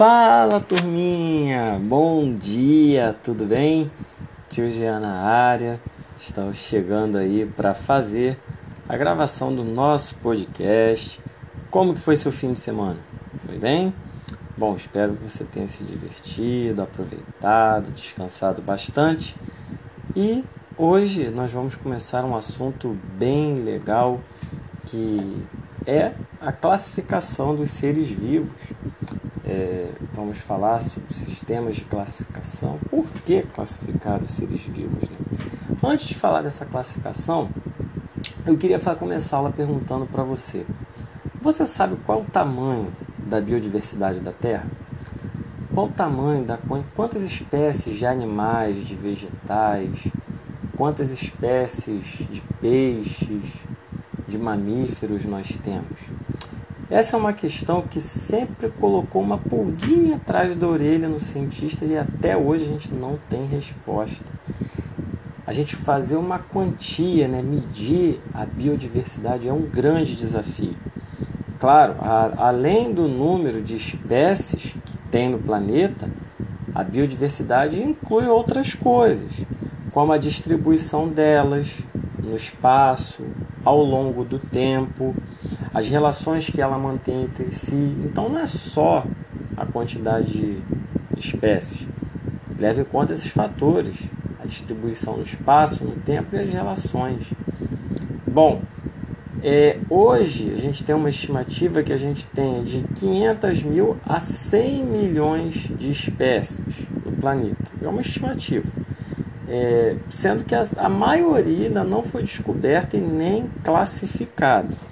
Fala turminha, bom dia, tudo bem? Tio Jean na área, estamos chegando aí para fazer a gravação do nosso podcast. Como que foi seu fim de semana? Foi bem? Bom, espero que você tenha se divertido, aproveitado, descansado bastante. E hoje nós vamos começar um assunto bem legal que é a classificação dos seres vivos é, vamos falar sobre sistemas de classificação. Por que classificar os seres vivos? Né? Antes de falar dessa classificação, eu queria começar lá perguntando para você: você sabe qual o tamanho da biodiversidade da Terra? Qual o tamanho da quantas espécies de animais, de vegetais, quantas espécies de peixes, de mamíferos nós temos? Essa é uma questão que sempre colocou uma pulguinha atrás da orelha no cientista e até hoje a gente não tem resposta. A gente fazer uma quantia, né, medir a biodiversidade é um grande desafio. Claro, a, além do número de espécies que tem no planeta, a biodiversidade inclui outras coisas, como a distribuição delas no espaço, ao longo do tempo, as relações que ela mantém entre si. Então não é só a quantidade de espécies. Leve em conta esses fatores, a distribuição no espaço, no tempo e as relações. Bom, é, hoje a gente tem uma estimativa que a gente tem de 500 mil a 100 milhões de espécies no planeta. É uma estimativa. É, sendo que a, a maioria ainda não foi descoberta e nem classificada.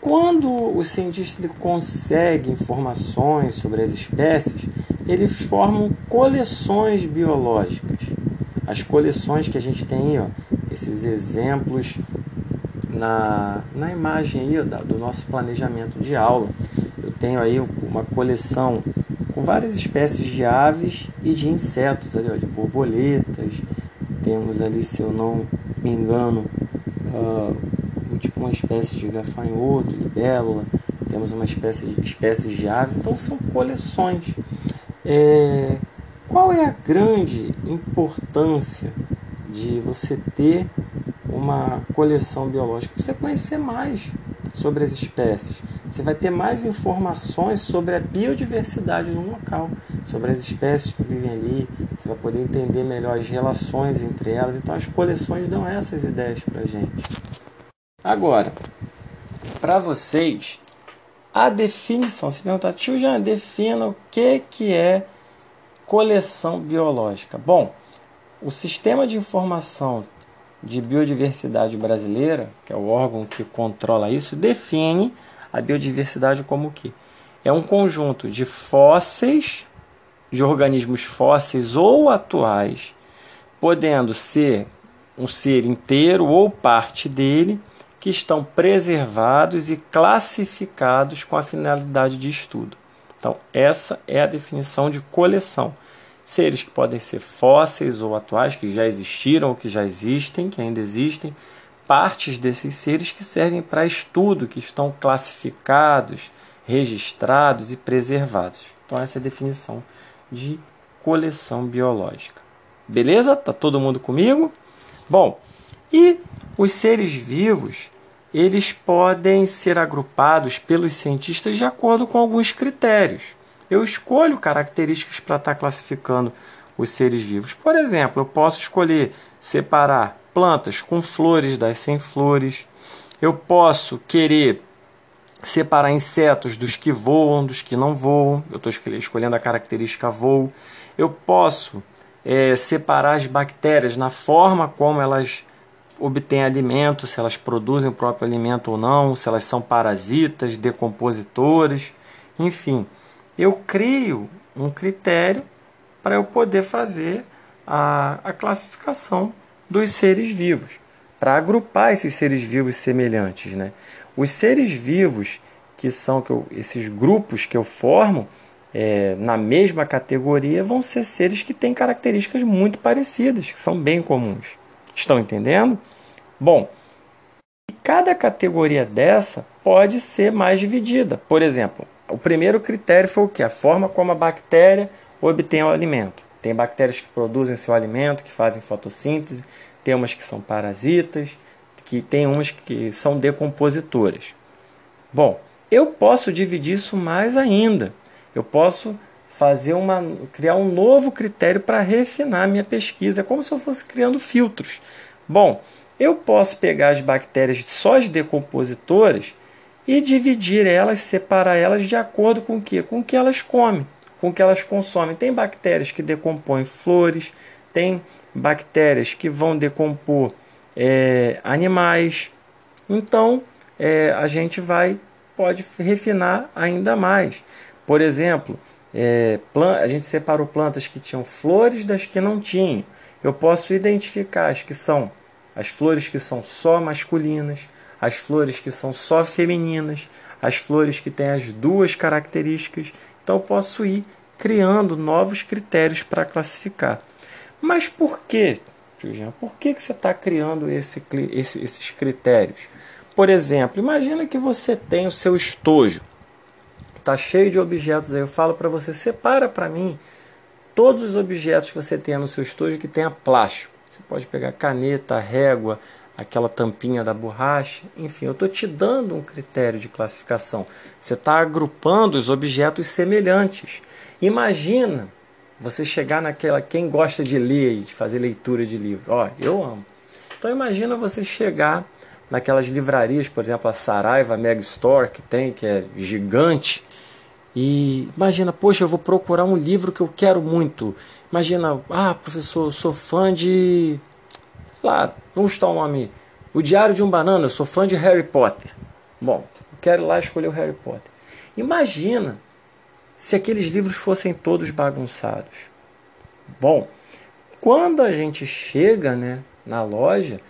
Quando o cientista consegue informações sobre as espécies, eles formam coleções biológicas. As coleções que a gente tem, ó, esses exemplos na, na imagem aí, ó, do nosso planejamento de aula. Eu tenho aí uma coleção com várias espécies de aves e de insetos, ali, ó, de borboletas. Temos ali, se eu não me engano, uh, uma espécie de gafanhoto, libélula, temos uma espécie de espécies de aves, então são coleções. É, qual é a grande importância de você ter uma coleção biológica? Você conhecer mais sobre as espécies. Você vai ter mais informações sobre a biodiversidade no local, sobre as espécies que vivem ali. Você vai poder entender melhor as relações entre elas. Então, as coleções dão essas ideias para gente. Agora, para vocês, a definição, se perguntar, tio já defina o que, que é coleção biológica. Bom, o Sistema de Informação de Biodiversidade Brasileira, que é o órgão que controla isso, define a biodiversidade como o que? É um conjunto de fósseis, de organismos fósseis ou atuais, podendo ser um ser inteiro ou parte dele, que estão preservados e classificados com a finalidade de estudo. Então, essa é a definição de coleção. Seres que podem ser fósseis ou atuais, que já existiram ou que já existem, que ainda existem, partes desses seres que servem para estudo, que estão classificados, registrados e preservados. Então, essa é a definição de coleção biológica. Beleza? Tá todo mundo comigo? Bom, e os seres vivos, eles podem ser agrupados pelos cientistas de acordo com alguns critérios. Eu escolho características para estar classificando os seres vivos. Por exemplo, eu posso escolher separar plantas com flores das sem flores. Eu posso querer separar insetos dos que voam, dos que não voam. Eu estou escolhendo a característica voo. Eu posso é, separar as bactérias na forma como elas obtêm alimento, se elas produzem o próprio alimento ou não, se elas são parasitas, decompositores, enfim. Eu crio um critério para eu poder fazer a, a classificação dos seres vivos, para agrupar esses seres vivos semelhantes. Né? Os seres vivos, que são que eu, esses grupos que eu formo, é, na mesma categoria, vão ser seres que têm características muito parecidas, que são bem comuns. Estão entendendo? Bom, cada categoria dessa pode ser mais dividida. Por exemplo, o primeiro critério foi o que? A forma como a bactéria obtém o alimento. Tem bactérias que produzem seu alimento, que fazem fotossíntese, tem umas que são parasitas, que tem umas que são decompositoras. Bom, eu posso dividir isso mais ainda. Eu posso fazer uma criar um novo critério para refinar minha pesquisa, é como se eu fosse criando filtros. Bom, eu posso pegar as bactérias só as decompositoras e dividir elas, separar elas de acordo com o que? Com o que elas comem, com o que elas consomem. Tem bactérias que decompõem flores, tem bactérias que vão decompor é, animais. Então, é, a gente vai pode refinar ainda mais. Por exemplo, é, a gente separou plantas que tinham flores das que não tinham. Eu posso identificar as que são as flores que são só masculinas, as flores que são só femininas, as flores que têm as duas características. Então eu posso ir criando novos critérios para classificar. Mas por que, Juliana? Por que, que você está criando esse, esse, esses critérios? Por exemplo, imagina que você tem o seu estojo, está cheio de objetos aí. Eu falo para você, separa para mim todos os objetos que você tem no seu estojo que tenha plástico. Você pode pegar caneta, régua, aquela tampinha da borracha, enfim, eu estou te dando um critério de classificação. Você está agrupando os objetos semelhantes. Imagina você chegar naquela. Quem gosta de ler e de fazer leitura de livro? Ó, eu amo. Então imagina você chegar naquelas livrarias, por exemplo, a Saraiva Mega Store, que tem, que é gigante. E imagina, poxa, eu vou procurar um livro que eu quero muito. Imagina, ah, professor, eu sou fã de. Sei lá, vamos estar o nome. O Diário de um Banana, eu sou fã de Harry Potter. Bom, eu quero ir lá escolher o Harry Potter. Imagina se aqueles livros fossem todos bagunçados. Bom, quando a gente chega né, na loja,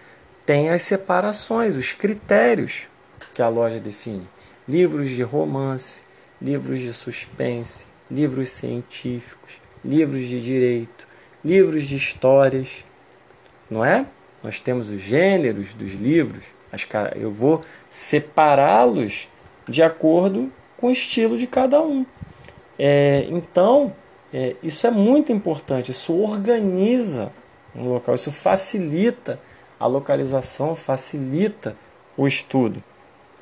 tem as separações, os critérios que a loja define. Livros de romance, livros de suspense, livros científicos, livros de direito, livros de histórias, não é? Nós temos os gêneros dos livros, as, eu vou separá-los de acordo com o estilo de cada um. É, então, é, isso é muito importante, isso organiza um local, isso facilita a localização, facilita o estudo.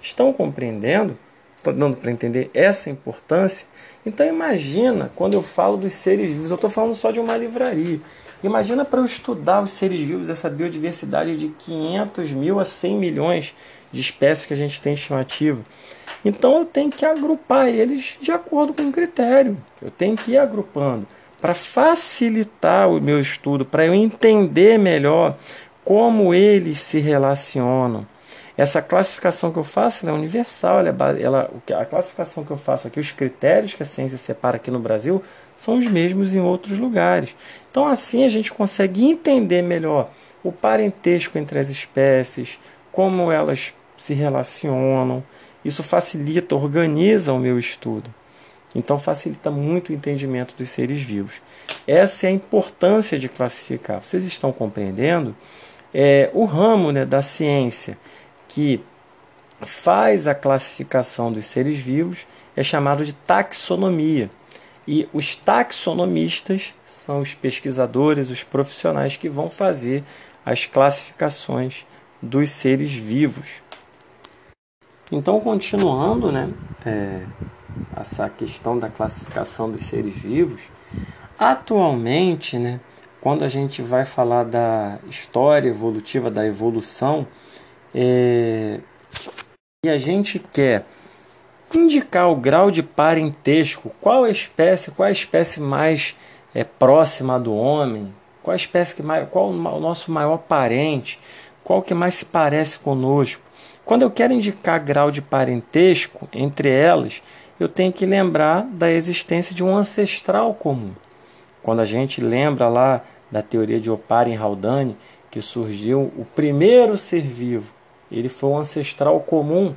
Estão compreendendo? Estou dando para entender essa importância? Então imagina quando eu falo dos seres vivos, eu estou falando só de uma livraria. Imagina para eu estudar os seres vivos, essa biodiversidade de 500 mil a 100 milhões de espécies que a gente tem estimativa. Então eu tenho que agrupar eles de acordo com um critério. Eu tenho que ir agrupando para facilitar o meu estudo, para eu entender melhor como eles se relacionam. Essa classificação que eu faço é universal, ela, é ela, a classificação que eu faço aqui, os critérios que a ciência separa aqui no Brasil, são os mesmos em outros lugares. Então, assim, a gente consegue entender melhor o parentesco entre as espécies, como elas se relacionam, isso facilita, organiza o meu estudo. Então facilita muito o entendimento dos seres vivos. Essa é a importância de classificar. Vocês estão compreendendo? É, o ramo né, da ciência que faz a classificação dos seres vivos é chamado de taxonomia. E os taxonomistas são os pesquisadores, os profissionais que vão fazer as classificações dos seres vivos. Então, continuando, né, é, essa questão da classificação dos seres vivos, atualmente, né, quando a gente vai falar da história evolutiva, da evolução, é, e a gente quer indicar o grau de parentesco, qual a espécie, qual a espécie mais é, próxima do homem, qual a espécie que mais, qual o nosso maior parente, qual que mais se parece conosco. Quando eu quero indicar grau de parentesco entre elas, eu tenho que lembrar da existência de um ancestral comum. Quando a gente lembra lá da teoria de Oparin Haldane, que surgiu o primeiro ser vivo, ele foi um ancestral comum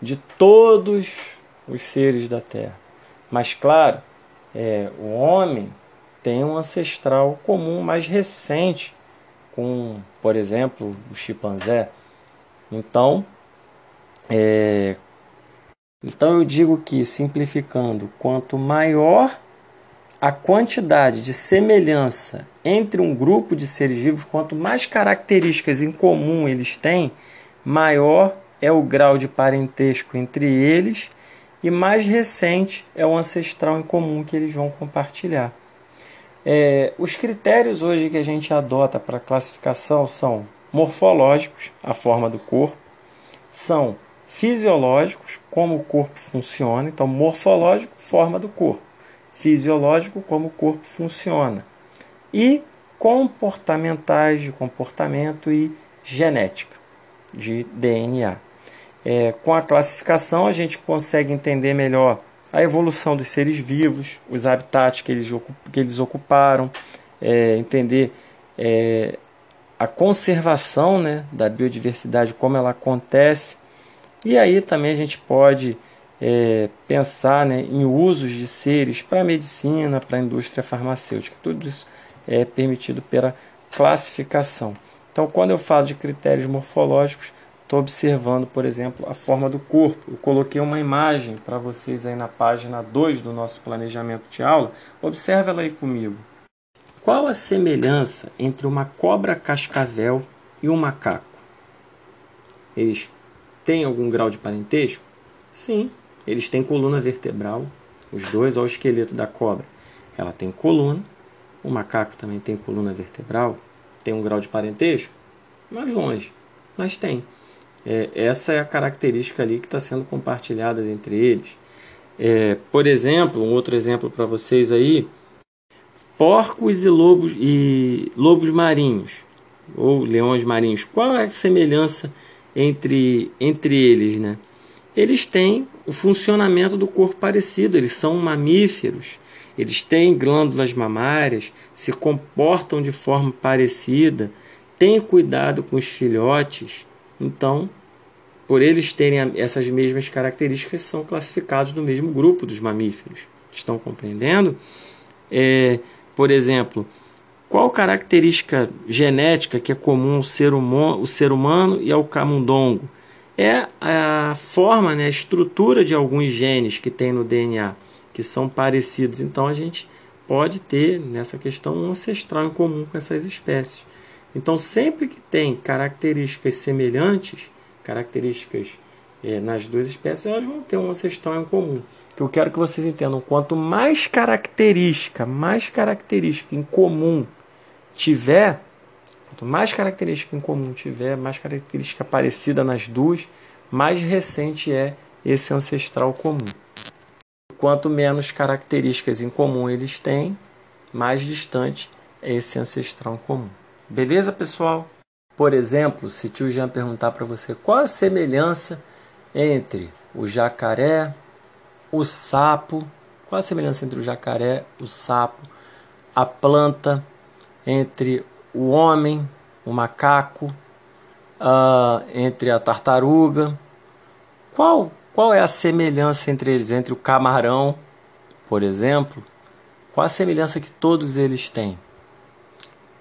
de todos os seres da Terra. Mas, claro, é, o homem tem um ancestral comum mais recente, com, por exemplo, o chimpanzé. Então, é, Então eu digo que, simplificando, quanto maior a quantidade de semelhança entre um grupo de seres vivos, quanto mais características em comum eles têm, maior é o grau de parentesco entre eles e mais recente é o ancestral em comum que eles vão compartilhar. É, os critérios hoje que a gente adota para classificação são morfológicos, a forma do corpo, são fisiológicos, como o corpo funciona, então morfológico, forma do corpo, fisiológico, como o corpo funciona, e comportamentais de comportamento e genética de DNA. É, com a classificação, a gente consegue entender melhor a evolução dos seres vivos, os habitats que eles, que eles ocuparam, é, entender é, a conservação né, da biodiversidade, como ela acontece. E aí também a gente pode é, pensar né, em usos de seres para a medicina, para a indústria farmacêutica. Tudo isso é permitido pela classificação. Então, quando eu falo de critérios morfológicos, estou observando, por exemplo, a forma do corpo. Eu coloquei uma imagem para vocês aí na página 2 do nosso planejamento de aula. Observe ela aí comigo. Qual a semelhança entre uma cobra cascavel e um macaco? Eles têm algum grau de parentesco? Sim, eles têm coluna vertebral, os dois ao esqueleto da cobra. Ela tem coluna, o macaco também tem coluna vertebral, tem um grau de parentesco mais longe, mas tem. É, essa é a característica ali que está sendo compartilhada entre eles. É, por exemplo, um outro exemplo para vocês aí: porcos e lobos e lobos marinhos ou leões marinhos. Qual é a semelhança entre, entre eles, né? Eles têm o funcionamento do corpo parecido, eles são mamíferos, eles têm glândulas mamárias, se comportam de forma parecida, têm cuidado com os filhotes. Então, por eles terem essas mesmas características, são classificados no mesmo grupo dos mamíferos. Estão compreendendo? É, por exemplo, qual característica genética que é comum ao ser, humano, ser humano e ao camundongo? É a forma, né, a estrutura de alguns genes que tem no DNA, que são parecidos. Então a gente pode ter nessa questão um ancestral em comum com essas espécies. Então, sempre que tem características semelhantes, características é, nas duas espécies, elas vão ter um ancestral em comum. Que eu quero que vocês entendam, quanto mais característica, mais característica em comum tiver, quanto mais característica em comum tiver, mais característica parecida nas duas, mais recente é esse ancestral comum. Quanto menos características em comum eles têm, mais distante é esse ancestral comum. Beleza, pessoal? Por exemplo, se tio Jean perguntar para você qual a semelhança entre o jacaré, o sapo, qual a semelhança entre o jacaré, o sapo, a planta, entre o homem, o macaco, uh, entre a tartaruga, qual, qual é a semelhança entre eles, entre o camarão, por exemplo? Qual a semelhança que todos eles têm?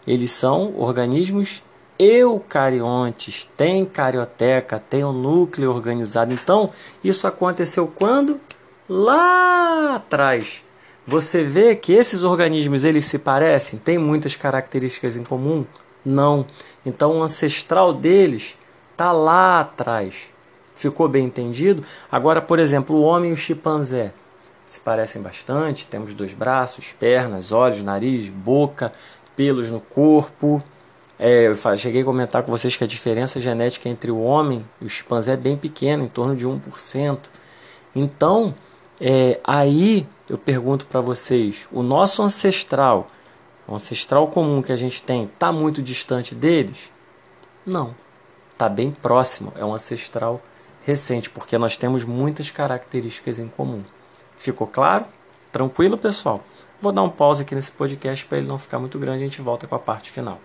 Eles são organismos eucariontes, tem carioteca, tem um núcleo organizado. Então, isso aconteceu quando? Lá atrás. Você vê que esses organismos eles se parecem, têm muitas características em comum? Não. Então, o ancestral deles está lá atrás. Ficou bem entendido? Agora, por exemplo, o homem e o chimpanzé se parecem bastante. Temos dois braços, pernas, olhos, nariz, boca, pelos no corpo. É, eu cheguei a comentar com vocês que a diferença genética entre o homem e o chimpanzé é bem pequena, em torno de 1%. Então, é, aí eu pergunto para vocês: o nosso ancestral, o ancestral comum que a gente tem, está muito distante deles? Não, está bem próximo, é um ancestral recente, porque nós temos muitas características em comum. Ficou claro? Tranquilo, pessoal? Vou dar um pause aqui nesse podcast para ele não ficar muito grande, a gente volta com a parte final.